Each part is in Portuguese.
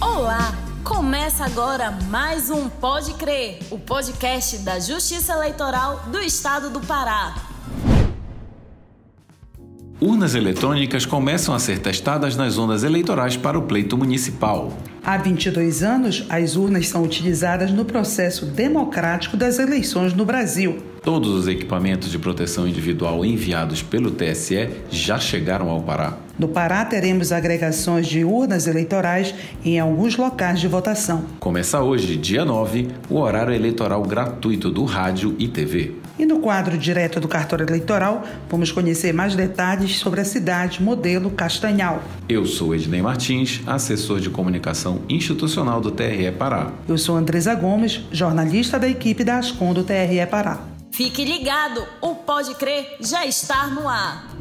Olá! Começa agora mais um Pode Crer, o podcast da Justiça Eleitoral do Estado do Pará. Urnas eletrônicas começam a ser testadas nas zonas eleitorais para o pleito municipal. Há 22 anos, as urnas são utilizadas no processo democrático das eleições no Brasil. Todos os equipamentos de proteção individual enviados pelo TSE já chegaram ao Pará. No Pará, teremos agregações de urnas eleitorais em alguns locais de votação. Começa hoje, dia 9, o horário eleitoral gratuito do rádio e TV. E no quadro direto do cartório eleitoral, vamos conhecer mais detalhes sobre a cidade modelo Castanhal. Eu sou Ednei Martins, assessor de comunicação institucional do TRE Pará. Eu sou Andresa Gomes, jornalista da equipe da Ascom do TRE Pará. Fique ligado, o Pode Crer já está no ar.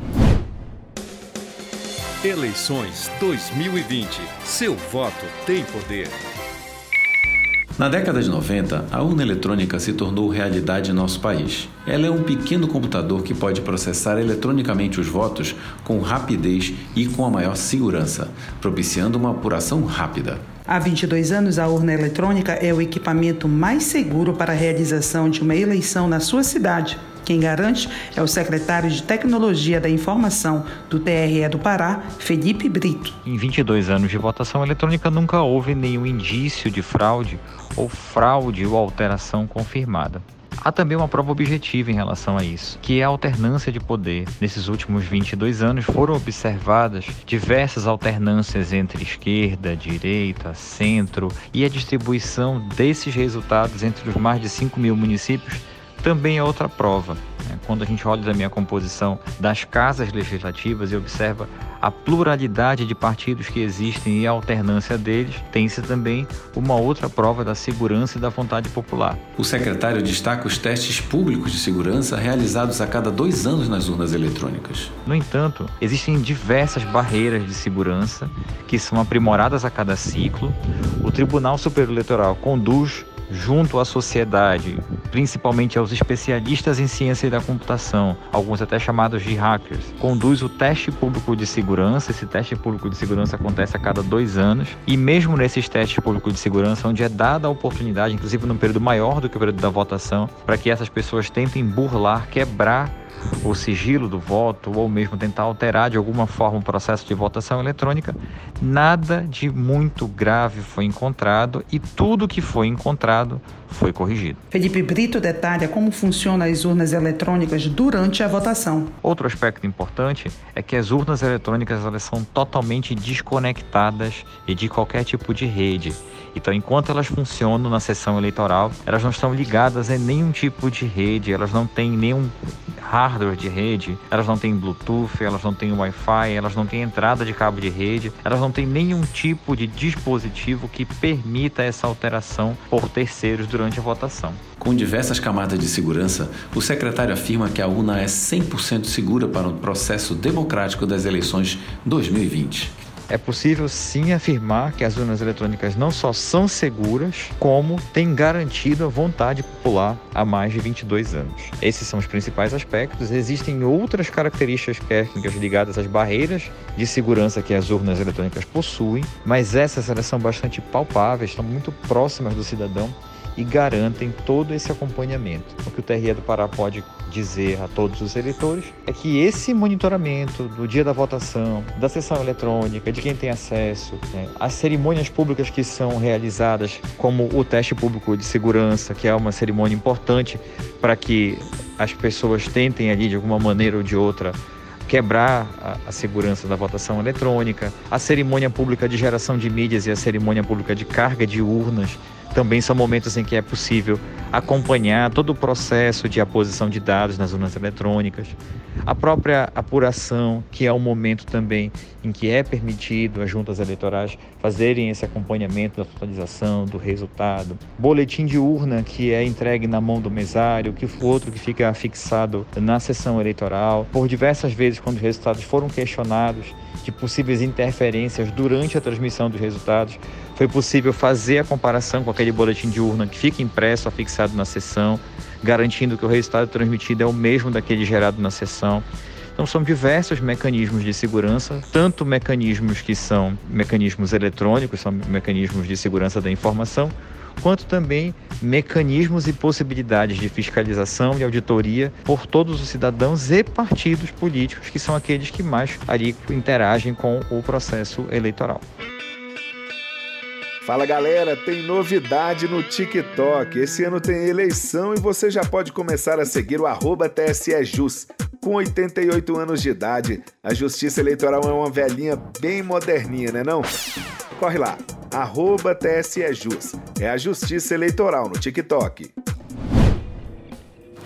Eleições 2020. Seu voto tem poder. Na década de 90, a urna eletrônica se tornou realidade em nosso país. Ela é um pequeno computador que pode processar eletronicamente os votos com rapidez e com a maior segurança, propiciando uma apuração rápida. Há 22 anos, a urna eletrônica é o equipamento mais seguro para a realização de uma eleição na sua cidade. Quem garante é o secretário de Tecnologia da Informação do TRE do Pará, Felipe Brito. Em 22 anos de votação eletrônica, nunca houve nenhum indício de fraude ou fraude ou alteração confirmada. Há também uma prova objetiva em relação a isso, que é a alternância de poder. Nesses últimos 22 anos foram observadas diversas alternâncias entre esquerda, direita, centro e a distribuição desses resultados entre os mais de 5 mil municípios também é outra prova. Né? Quando a gente olha da minha composição das casas legislativas e observa a pluralidade de partidos que existem e a alternância deles, tem-se também uma outra prova da segurança e da vontade popular. O secretário destaca os testes públicos de segurança realizados a cada dois anos nas urnas eletrônicas. No entanto, existem diversas barreiras de segurança que são aprimoradas a cada ciclo. O Tribunal Superior Eleitoral conduz junto à sociedade, principalmente aos especialistas em ciência da computação, alguns até chamados de hackers, conduz o teste público de segurança. Esse teste público de segurança acontece a cada dois anos, e mesmo nesses testes públicos de segurança, onde é dada a oportunidade, inclusive num período maior do que o período da votação, para que essas pessoas tentem burlar, quebrar o sigilo do voto ou mesmo tentar alterar de alguma forma o processo de votação eletrônica, nada de muito grave foi encontrado e tudo que foi encontrado foi corrigido. Felipe Brito detalha como funcionam as urnas eletrônicas durante a votação. Outro aspecto importante é que as urnas eletrônicas elas são totalmente desconectadas de qualquer tipo de rede. Então, enquanto elas funcionam na sessão eleitoral, elas não estão ligadas a nenhum tipo de rede, elas não têm nenhum hardware de rede, elas não têm Bluetooth, elas não têm Wi-Fi, elas não têm entrada de cabo de rede, elas não têm nenhum tipo de dispositivo que permita essa alteração por terceiros durante a votação. Com diversas camadas de segurança, o secretário afirma que a urna é 100% segura para o processo democrático das eleições 2020 é possível sim afirmar que as urnas eletrônicas não só são seguras, como têm garantido a vontade popular há mais de 22 anos. Esses são os principais aspectos. Existem outras características técnicas ligadas às barreiras de segurança que as urnas eletrônicas possuem, mas essas elas são bastante palpáveis, estão muito próximas do cidadão e garantem todo esse acompanhamento. O que o TRE do Pará pode dizer a todos os eleitores é que esse monitoramento do dia da votação, da sessão eletrônica, de quem tem acesso, né, as cerimônias públicas que são realizadas, como o teste público de segurança, que é uma cerimônia importante para que as pessoas tentem ali de alguma maneira ou de outra quebrar a, a, segurança da votação eletrônica, a cerimônia pública de geração de mídias e a cerimônia pública de carga de urnas também são momentos em que é possível acompanhar todo o processo de aposição de dados nas urnas eletrônicas. A própria apuração, que é o momento também em que é permitido às juntas eleitorais fazerem esse acompanhamento da totalização do resultado. Boletim de urna, que é entregue na mão do mesário, que o outro que fica fixado na sessão eleitoral. Por diversas vezes, quando os resultados foram questionados, de possíveis interferências durante a transmissão dos resultados, foi possível fazer a comparação com aquele boletim de urna que fica impresso, afixado na sessão, garantindo que o resultado transmitido é o mesmo daquele gerado na sessão. Então são diversos mecanismos de segurança, tanto mecanismos que são mecanismos eletrônicos, são mecanismos de segurança da informação, quanto também mecanismos e possibilidades de fiscalização e auditoria por todos os cidadãos e partidos políticos, que são aqueles que mais ali interagem com o processo eleitoral. Fala galera, tem novidade no TikTok. Esse ano tem eleição e você já pode começar a seguir o arroba TSEJus. Com 88 anos de idade, a Justiça Eleitoral é uma velhinha bem moderninha, né não? Corre lá, arroba TSEJus. É a Justiça Eleitoral no TikTok.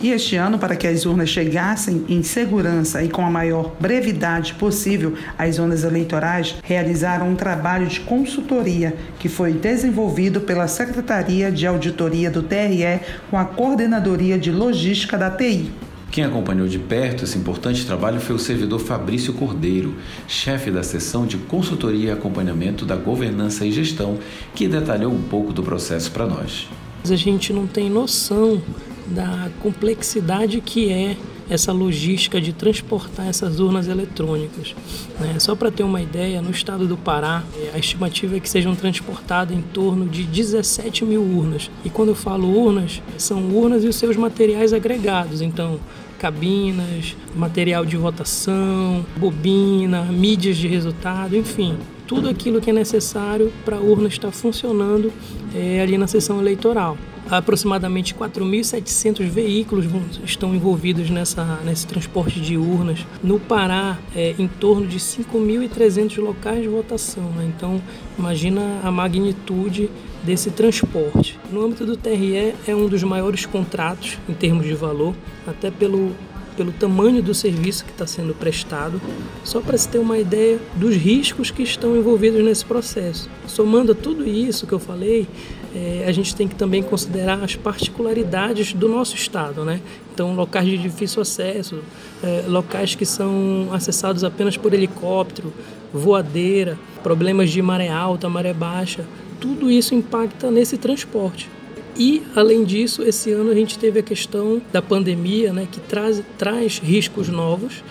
E este ano, para que as urnas chegassem em segurança e com a maior brevidade possível às zonas eleitorais, realizaram um trabalho de consultoria que foi desenvolvido pela Secretaria de Auditoria do TRE com a Coordenadoria de Logística da TI. Quem acompanhou de perto esse importante trabalho foi o servidor Fabrício Cordeiro, chefe da seção de consultoria e acompanhamento da governança e gestão, que detalhou um pouco do processo para nós. A gente não tem noção da complexidade que é essa logística de transportar essas urnas eletrônicas. Né? Só para ter uma ideia, no estado do Pará, a estimativa é que sejam transportadas em torno de 17 mil urnas. E quando eu falo urnas, são urnas e os seus materiais agregados. Então, cabinas, material de votação, bobina, mídias de resultado, enfim, tudo aquilo que é necessário para a urna estar funcionando é, ali na sessão eleitoral. Aproximadamente 4.700 veículos vão, estão envolvidos nessa, nesse transporte de urnas. No Pará, é, em torno de 5.300 locais de votação. Né? Então, imagina a magnitude desse transporte. No âmbito do TRE, é um dos maiores contratos em termos de valor, até pelo pelo tamanho do serviço que está sendo prestado, só para se ter uma ideia dos riscos que estão envolvidos nesse processo. Somando a tudo isso que eu falei, é, a gente tem que também considerar as particularidades do nosso estado, né? Então, locais de difícil acesso, é, locais que são acessados apenas por helicóptero, voadeira, problemas de maré alta, maré baixa, tudo isso impacta nesse transporte. E, além disso, esse ano a gente teve a questão da pandemia, né, que traz, traz riscos novos,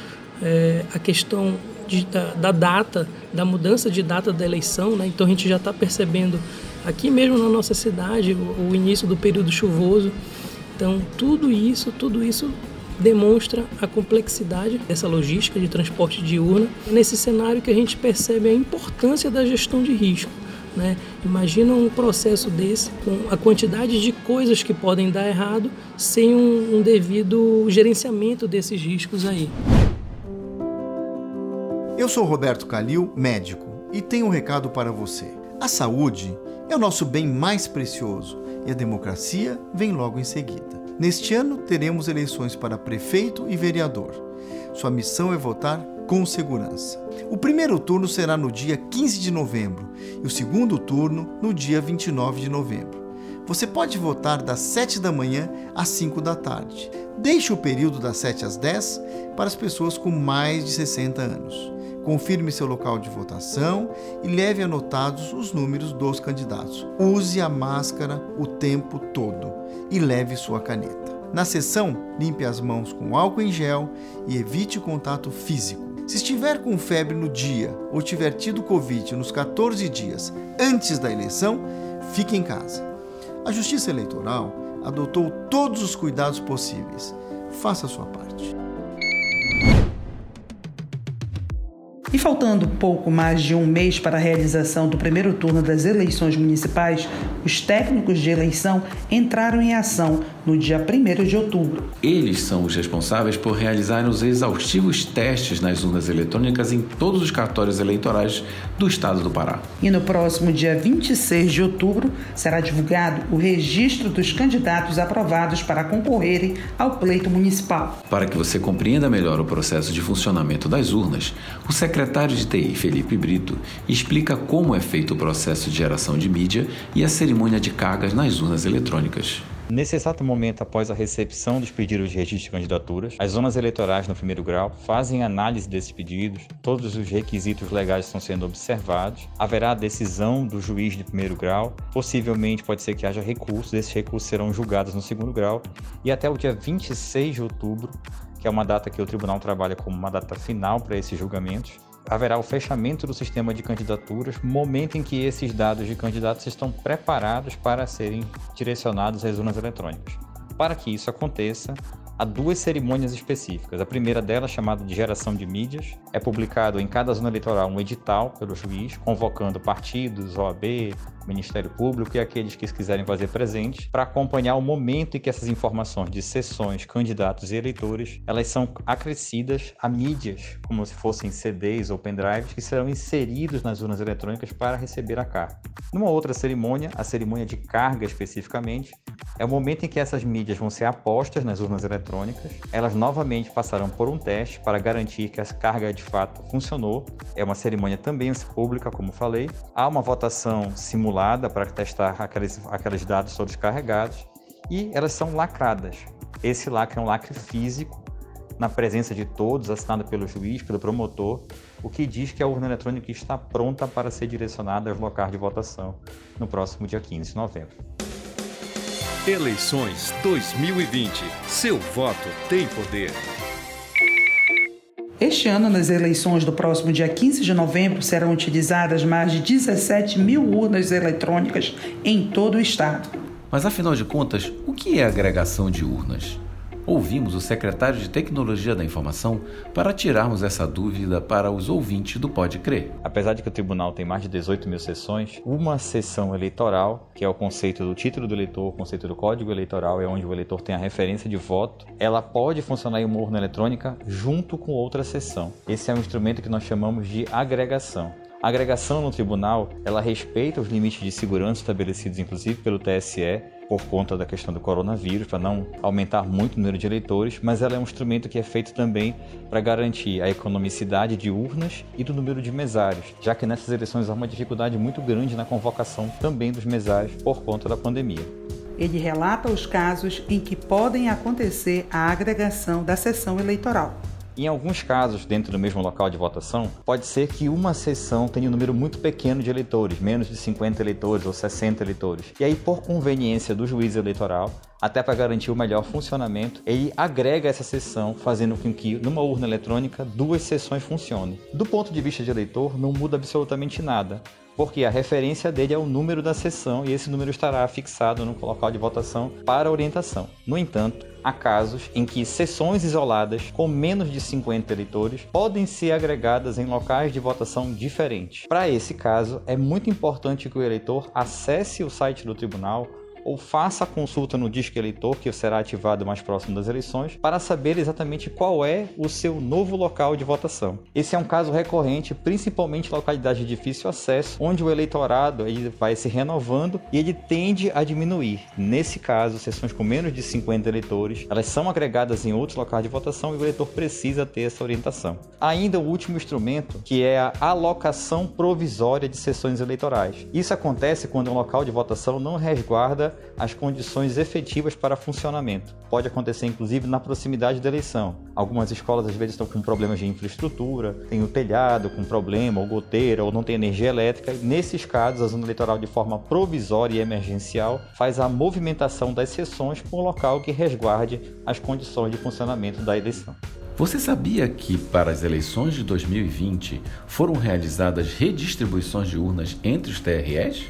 é, a questão de, da, da, data, da mudança de data da eleição, né, então a gente já está percebendo aqui mesmo na nossa cidade, o, o início do período chuvoso. Então, tudo isso, tudo isso demonstra a complexidade dessa logística de transporte de urna. Nesse cenário que a gente percebe a importância da gestão de risco. Né? Imagina um processo desse com a quantidade de coisas que podem dar errado sem um, um devido gerenciamento desses riscos aí. Eu sou Roberto Calil, médico, e tenho um recado para você. A saúde é o nosso bem mais precioso e a democracia vem logo em seguida. Neste ano teremos eleições para prefeito e vereador. Sua missão é votar com segurança. O primeiro turno será no dia 15 de novembro e o segundo turno no dia 29 de novembro. Você pode votar das 7 da manhã às 5 da tarde. Deixe o período das 7 às 10 para as pessoas com mais de 60 anos. Confirme seu local de votação e leve anotados os números dos candidatos. Use a máscara o tempo todo e leve sua caneta. Na sessão, limpe as mãos com álcool em gel e evite o contato físico. Se estiver com febre no dia ou tiver tido Covid nos 14 dias antes da eleição, fique em casa. A Justiça Eleitoral adotou todos os cuidados possíveis. Faça a sua parte. E faltando pouco mais de um mês para a realização do primeiro turno das eleições municipais, os técnicos de eleição entraram em ação no dia 1 de outubro. Eles são os responsáveis por realizar os exaustivos testes nas urnas eletrônicas em todos os cartórios eleitorais do estado do Pará. E no próximo dia 26 de outubro será divulgado o registro dos candidatos aprovados para concorrerem ao pleito municipal. Para que você compreenda melhor o processo de funcionamento das urnas, o secretário de TI, Felipe Brito, explica como é feito o processo de geração de mídia e a cerimônia de cargas nas urnas eletrônicas. Nesse exato momento, após a recepção dos pedidos de registro de candidaturas, as zonas eleitorais no primeiro grau fazem análise desses pedidos, todos os requisitos legais estão sendo observados, haverá a decisão do juiz de primeiro grau, possivelmente pode ser que haja recursos, esses recursos serão julgados no segundo grau, e até o dia 26 de outubro que é uma data que o tribunal trabalha como uma data final para esses julgamentos, haverá o fechamento do sistema de candidaturas, momento em que esses dados de candidatos estão preparados para serem direcionados às urnas eletrônicas. Para que isso aconteça, há duas cerimônias específicas. A primeira delas, chamada de geração de mídias, é publicado em cada zona eleitoral um edital pelo juiz, convocando partidos, OAB, Ministério Público e aqueles que quiserem fazer presente para acompanhar o momento em que essas informações de sessões, candidatos e eleitores, elas são acrescidas a mídias, como se fossem CDs ou pendrives que serão inseridos nas urnas eletrônicas para receber a carta. Numa outra cerimônia, a cerimônia de carga especificamente, é o momento em que essas mídias vão ser apostas nas urnas eletrônicas. Elas novamente passarão por um teste para garantir que essa carga de fato funcionou. É uma cerimônia também pública, como falei. Há uma votação simulada para testar aqueles, aqueles dados todos carregados e elas são lacradas. Esse lacre é um lacre físico, na presença de todos, assinado pelo juiz, pelo promotor, o que diz que a urna eletrônica está pronta para ser direcionada aos locais de votação no próximo dia 15 de novembro. Eleições 2020. Seu voto tem poder. Este ano, nas eleições do próximo dia 15 de novembro, serão utilizadas mais de 17 mil urnas eletrônicas em todo o estado. Mas afinal de contas, o que é agregação de urnas? Ouvimos o secretário de Tecnologia da Informação para tirarmos essa dúvida para os ouvintes do Pode Crer. Apesar de que o tribunal tem mais de 18 mil sessões, uma sessão eleitoral, que é o conceito do título do eleitor, o conceito do código eleitoral, é onde o eleitor tem a referência de voto, ela pode funcionar em uma urna eletrônica junto com outra sessão. Esse é um instrumento que nós chamamos de agregação. A agregação no tribunal, ela respeita os limites de segurança estabelecidos inclusive pelo TSE, por conta da questão do coronavírus, para não aumentar muito o número de eleitores, mas ela é um instrumento que é feito também para garantir a economicidade de urnas e do número de mesários, já que nessas eleições há uma dificuldade muito grande na convocação também dos mesários por conta da pandemia. Ele relata os casos em que podem acontecer a agregação da sessão eleitoral. Em alguns casos, dentro do mesmo local de votação, pode ser que uma sessão tenha um número muito pequeno de eleitores, menos de 50 eleitores ou 60 eleitores. E aí, por conveniência do juiz eleitoral, até para garantir o melhor funcionamento, ele agrega essa sessão, fazendo com que numa urna eletrônica duas sessões funcionem. Do ponto de vista de eleitor, não muda absolutamente nada porque a referência dele é o número da sessão e esse número estará fixado no local de votação para orientação. No entanto, há casos em que sessões isoladas com menos de 50 eleitores podem ser agregadas em locais de votação diferentes. Para esse caso, é muito importante que o eleitor acesse o site do tribunal ou faça a consulta no disco eleitor, que será ativado mais próximo das eleições, para saber exatamente qual é o seu novo local de votação. Esse é um caso recorrente, principalmente em localidades de difícil acesso, onde o eleitorado ele vai se renovando e ele tende a diminuir. Nesse caso, sessões com menos de 50 eleitores, elas são agregadas em outros locais de votação e o eleitor precisa ter essa orientação. Ainda o último instrumento, que é a alocação provisória de sessões eleitorais. Isso acontece quando um local de votação não resguarda as condições efetivas para funcionamento. Pode acontecer inclusive na proximidade da eleição. Algumas escolas às vezes estão com problemas de infraestrutura, tem o telhado com problema, ou goteira, ou não tem energia elétrica. Nesses casos, a zona eleitoral de forma provisória e emergencial faz a movimentação das sessões com o local que resguarde as condições de funcionamento da eleição. Você sabia que, para as eleições de 2020, foram realizadas redistribuições de urnas entre os TREs?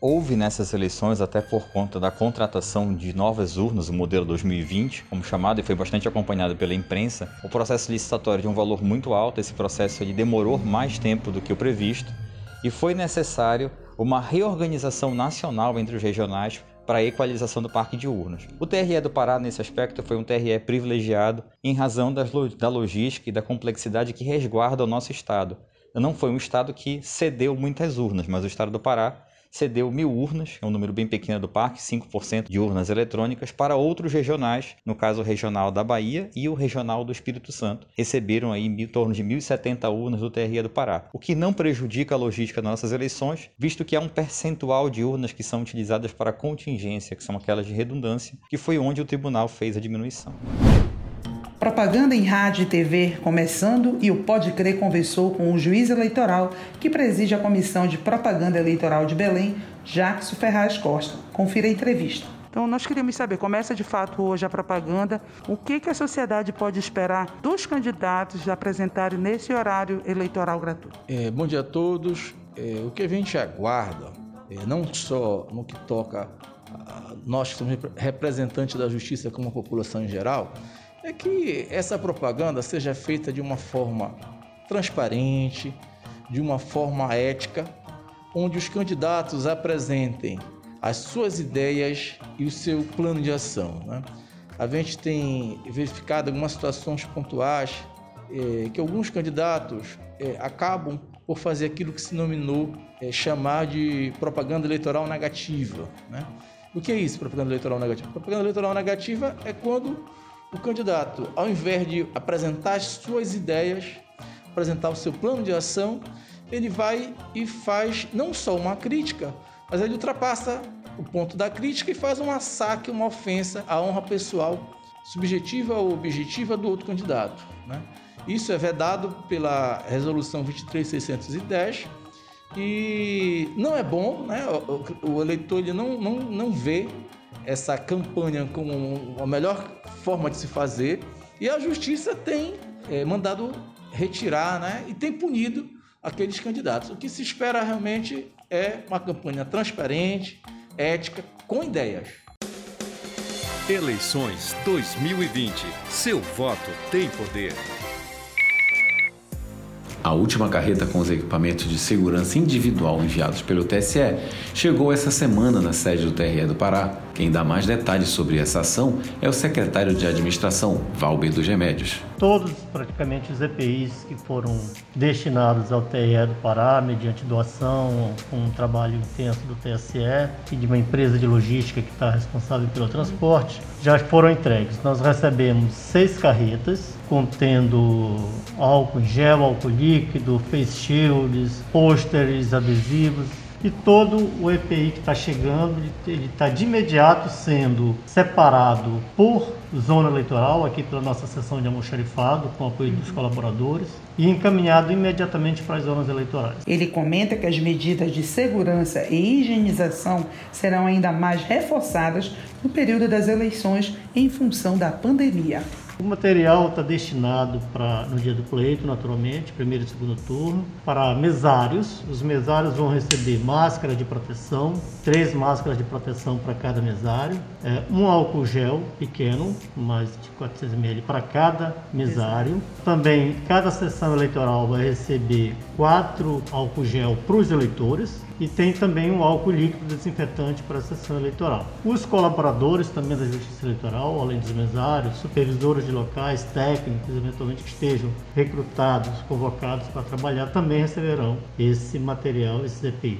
Houve nessas eleições, até por conta da contratação de novas urnas, o modelo 2020, como chamado, e foi bastante acompanhado pela imprensa, o processo licitatório de um valor muito alto, esse processo ele demorou mais tempo do que o previsto, e foi necessário uma reorganização nacional entre os regionais para a equalização do parque de urnas. O TRE do Pará, nesse aspecto, foi um TRE privilegiado em razão das, da logística e da complexidade que resguarda o nosso estado. Não foi um estado que cedeu muitas urnas, mas o estado do Pará cedeu mil urnas, é um número bem pequeno do parque, 5% de urnas eletrônicas, para outros regionais, no caso o regional da Bahia e o regional do Espírito Santo. Receberam aí em torno de 1.070 urnas do TRE do Pará, o que não prejudica a logística das nossas eleições, visto que há um percentual de urnas que são utilizadas para contingência, que são aquelas de redundância, que foi onde o tribunal fez a diminuição. Propaganda em rádio e TV começando e o Pode Crer conversou com o juiz eleitoral que preside a Comissão de Propaganda Eleitoral de Belém, Jackson Ferraz Costa. Confira a entrevista. Então, nós queríamos saber, começa de fato hoje a propaganda, o que, que a sociedade pode esperar dos candidatos apresentarem nesse horário eleitoral gratuito? É, bom dia a todos. É, o que a gente aguarda, é, não só no que toca a nós que somos representantes da justiça como a população em geral, é que essa propaganda seja feita de uma forma transparente, de uma forma ética, onde os candidatos apresentem as suas ideias e o seu plano de ação. Né? A gente tem verificado algumas situações pontuais é, que alguns candidatos é, acabam por fazer aquilo que se nominou é, chamar de propaganda eleitoral negativa. Né? O que é isso, propaganda eleitoral negativa? Propaganda eleitoral negativa é quando o candidato, ao invés de apresentar as suas ideias, apresentar o seu plano de ação, ele vai e faz não só uma crítica, mas ele ultrapassa o ponto da crítica e faz um saque, uma ofensa à honra pessoal, subjetiva ou objetiva do outro candidato. Né? Isso é vedado pela Resolução 23610 e não é bom, né? o, o eleitor ele não, não, não vê essa campanha como a melhor forma de se fazer e a justiça tem é, mandado retirar né? e tem punido aqueles candidatos. O que se espera realmente é uma campanha transparente, ética, com ideias. Eleições 2020. Seu voto tem poder. A última carreta com os equipamentos de segurança individual enviados pelo TSE chegou essa semana na sede do TRE do Pará. Quem dá mais detalhes sobre essa ação é o secretário de administração, Valber dos Remédios. Todos, praticamente, os EPIs que foram destinados ao TRE do Pará, mediante doação, com um trabalho intenso do TSE e de uma empresa de logística que está responsável pelo transporte, já foram entregues. Nós recebemos seis carretas contendo álcool em gel, álcool líquido, face shields, pôsteres, adesivos e todo o EPI que está chegando, ele está de imediato sendo separado por zona eleitoral, aqui pela nossa sessão de almoxarifado, com o apoio dos colaboradores, e encaminhado imediatamente para as zonas eleitorais. Ele comenta que as medidas de segurança e higienização serão ainda mais reforçadas no período das eleições em função da pandemia. O material está destinado para no dia do pleito, naturalmente, primeiro e segundo turno, para mesários. Os mesários vão receber máscara de proteção, três máscaras de proteção para cada mesário, é, um álcool gel pequeno, mais de 400 ml para cada mesário. Também cada sessão eleitoral vai receber quatro álcool gel para os eleitores e tem também um álcool líquido desinfetante para a sessão eleitoral. Os colaboradores também da Justiça Eleitoral, além dos mesários, supervisores de locais, técnicos, eventualmente que estejam recrutados, convocados para trabalhar, também receberão esse material, esses EPIs.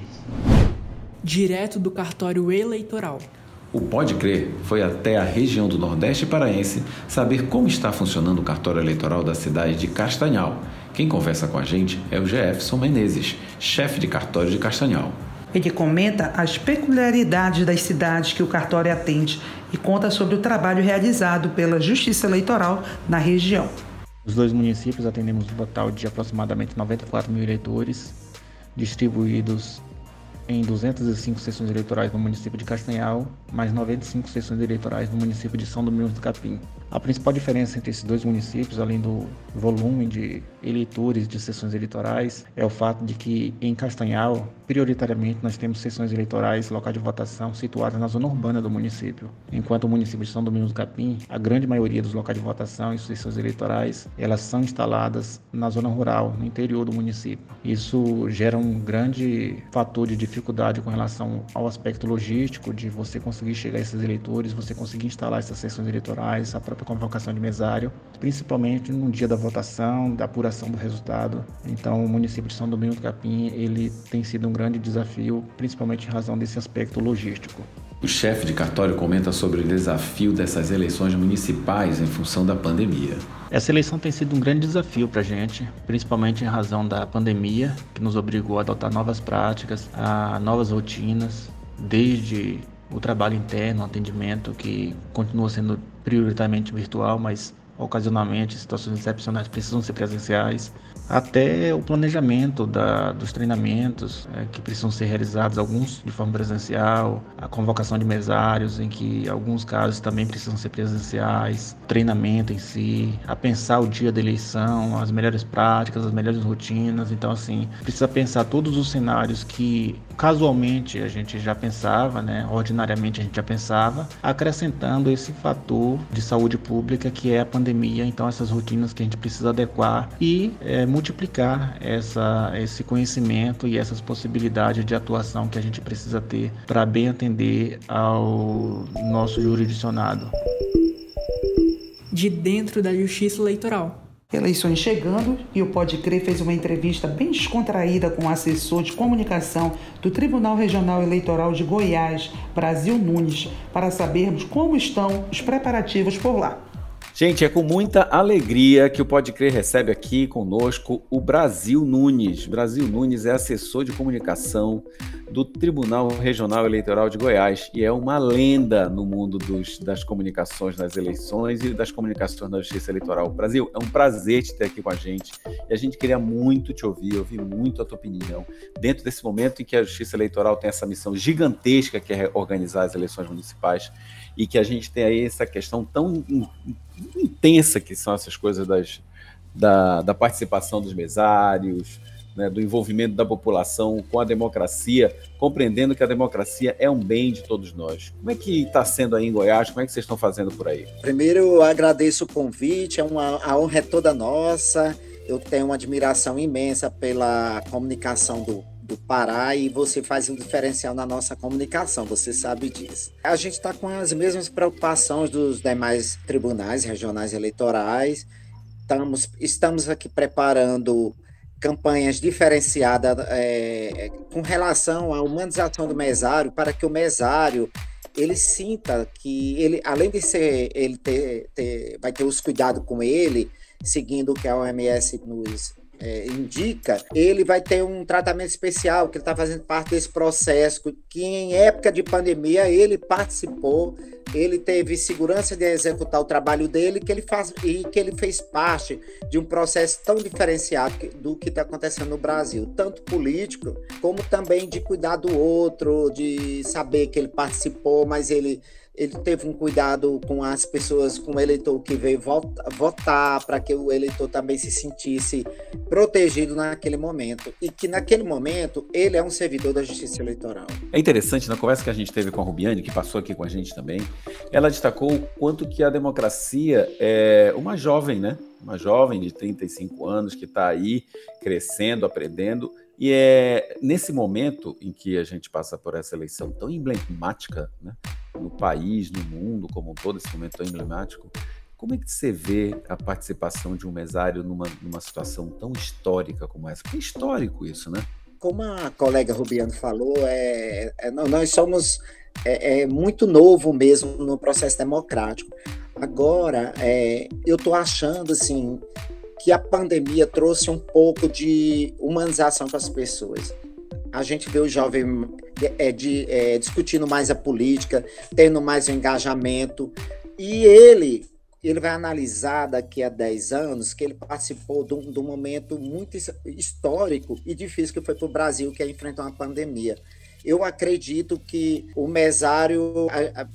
Direto do cartório eleitoral. O Pode Crer foi até a região do Nordeste Paraense saber como está funcionando o cartório eleitoral da cidade de Castanhal. Quem conversa com a gente é o Jefferson Menezes, chefe de cartório de Castanhal. Ele comenta as peculiaridades das cidades que o cartório atende e conta sobre o trabalho realizado pela Justiça Eleitoral na região. Os dois municípios atendemos um total de aproximadamente 94 mil eleitores, distribuídos em 205 sessões eleitorais no município de Castanhal, mais 95 sessões eleitorais no município de São Domingos do Capim. A principal diferença entre esses dois municípios, além do volume de eleitores de sessões eleitorais, é o fato de que em Castanhal, prioritariamente, nós temos sessões eleitorais, local de votação, situadas na zona urbana do município, enquanto o município de São Domingos do Capim, a grande maioria dos locais de votação e sessões eleitorais, elas são instaladas na zona rural, no interior do município. Isso gera um grande fator de dificuldade com relação ao aspecto logístico, de você conseguir chegar a esses eleitores, você conseguir instalar essas sessões eleitorais, a própria convocação de mesário, principalmente no dia da votação, da apuração do resultado. Então, o município de São Domingos do Capim, ele tem sido um grande desafio, principalmente em razão desse aspecto logístico. O chefe de cartório comenta sobre o desafio dessas eleições municipais em função da pandemia. Essa eleição tem sido um grande desafio para a gente, principalmente em razão da pandemia, que nos obrigou a adotar novas práticas, a novas rotinas, desde o trabalho interno, o atendimento, que continua sendo prioritariamente virtual, mas ocasionalmente, situações excepcionais precisam ser presenciais, até o planejamento da, dos treinamentos é, que precisam ser realizados, alguns de forma presencial, a convocação de mesários, em que alguns casos também precisam ser presenciais, treinamento em si, a pensar o dia da eleição, as melhores práticas, as melhores rotinas. Então, assim, precisa pensar todos os cenários que casualmente a gente já pensava, né? ordinariamente a gente já pensava, acrescentando esse fator de saúde pública que é a pandemia. Então, essas rotinas que a gente precisa adequar e é, multiplicar essa, esse conhecimento e essas possibilidades de atuação que a gente precisa ter para bem atender ao nosso jurisdicionado. De dentro da Justiça Eleitoral. Eleições chegando e o Pode Crer fez uma entrevista bem descontraída com o assessor de comunicação do Tribunal Regional Eleitoral de Goiás, Brasil Nunes, para sabermos como estão os preparativos por lá. Gente, é com muita alegria que o Pode Crer recebe aqui conosco o Brasil Nunes. Brasil Nunes é assessor de comunicação do Tribunal Regional Eleitoral de Goiás e é uma lenda no mundo dos, das comunicações nas eleições e das comunicações na Justiça Eleitoral. Brasil, é um prazer te ter aqui com a gente e a gente queria muito te ouvir, ouvir muito a tua opinião dentro desse momento em que a Justiça Eleitoral tem essa missão gigantesca que é organizar as eleições municipais e que a gente tem aí essa questão tão intensa que são essas coisas das, da, da participação dos mesários, né, do envolvimento da população com a democracia, compreendendo que a democracia é um bem de todos nós. Como é que está sendo aí em Goiás? Como é que vocês estão fazendo por aí? Primeiro, agradeço o convite, é uma, a honra é toda nossa. Eu tenho uma admiração imensa pela comunicação do do Pará e você faz um diferencial na nossa comunicação, você sabe disso. A gente está com as mesmas preocupações dos demais tribunais regionais eleitorais. Estamos, estamos aqui preparando campanhas diferenciadas é, com relação à humanização do mesário, para que o mesário ele sinta que ele, além de ser, ele ter, ter vai ter os cuidados com ele, seguindo o que a OMS nos é, indica, ele vai ter um tratamento especial, que ele está fazendo parte desse processo, que em época de pandemia ele participou, ele teve segurança de executar o trabalho dele, que ele faz e que ele fez parte de um processo tão diferenciado do que está acontecendo no Brasil, tanto político como também de cuidar do outro, de saber que ele participou, mas ele ele teve um cuidado com as pessoas, com o eleitor que veio votar, para que o eleitor também se sentisse protegido naquele momento. E que naquele momento ele é um servidor da justiça eleitoral. É interessante, na conversa que a gente teve com a Rubiane, que passou aqui com a gente também, ela destacou o quanto que a democracia é uma jovem, né? Uma jovem de 35 anos que está aí crescendo, aprendendo e é nesse momento em que a gente passa por essa eleição tão emblemática, né, no país, no mundo como um todo, esse momento tão emblemático, como é que você vê a participação de um mesário numa, numa situação tão histórica como essa? Porque é histórico isso, né? Como a colega Rubiano falou, é, é nós somos é, é, muito novo mesmo no processo democrático. Agora, é, eu estou achando assim que a pandemia trouxe um pouco de humanização para as pessoas. A gente vê o jovem é, de, é, discutindo mais a política, tendo mais o engajamento, e ele ele vai analisar daqui a 10 anos que ele participou de um, de um momento muito histórico e difícil que foi para o Brasil, que é enfrentar uma pandemia. Eu acredito que o mesário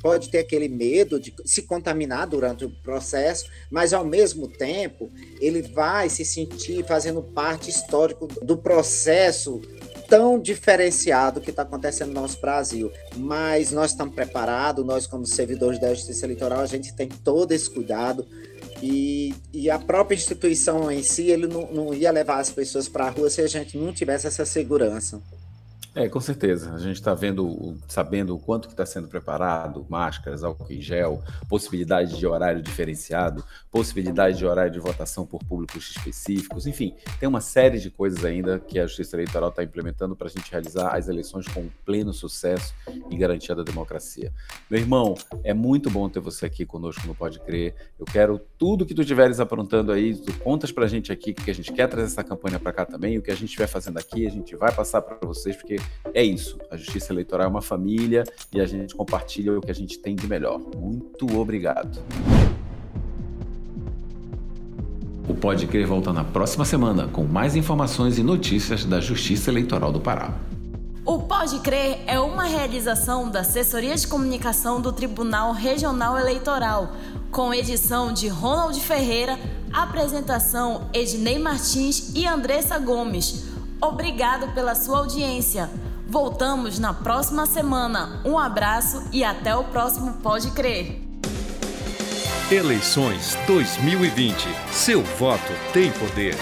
pode ter aquele medo de se contaminar durante o processo, mas ao mesmo tempo ele vai se sentir fazendo parte histórico do processo tão diferenciado que está acontecendo no nosso Brasil. Mas nós estamos preparados, nós, como servidores da Justiça Eleitoral, a gente tem todo esse cuidado. E, e a própria instituição em si, ele não, não ia levar as pessoas para a rua se a gente não tivesse essa segurança. É, com certeza. A gente está vendo, sabendo o quanto que está sendo preparado, máscaras, álcool em gel, possibilidade de horário diferenciado, possibilidade de horário de votação por públicos específicos, enfim, tem uma série de coisas ainda que a Justiça Eleitoral está implementando para a gente realizar as eleições com pleno sucesso e garantia da democracia. Meu irmão, é muito bom ter você aqui conosco no Pode Crer. Eu quero tudo que tu estiveres aprontando aí, tu contas para a gente aqui que a gente quer trazer essa campanha para cá também, o que a gente estiver fazendo aqui, a gente vai passar para vocês, porque é isso. A justiça eleitoral é uma família e a gente compartilha o que a gente tem de melhor. Muito obrigado. O Pode Crer volta na próxima semana com mais informações e notícias da Justiça Eleitoral do Pará. O Pode Crer é uma realização da Assessoria de Comunicação do Tribunal Regional Eleitoral, com edição de Ronald Ferreira, apresentação Ednei Martins e Andressa Gomes. Obrigado pela sua audiência. Voltamos na próxima semana. Um abraço e até o próximo Pode Crer. Eleições 2020. Seu voto tem poder.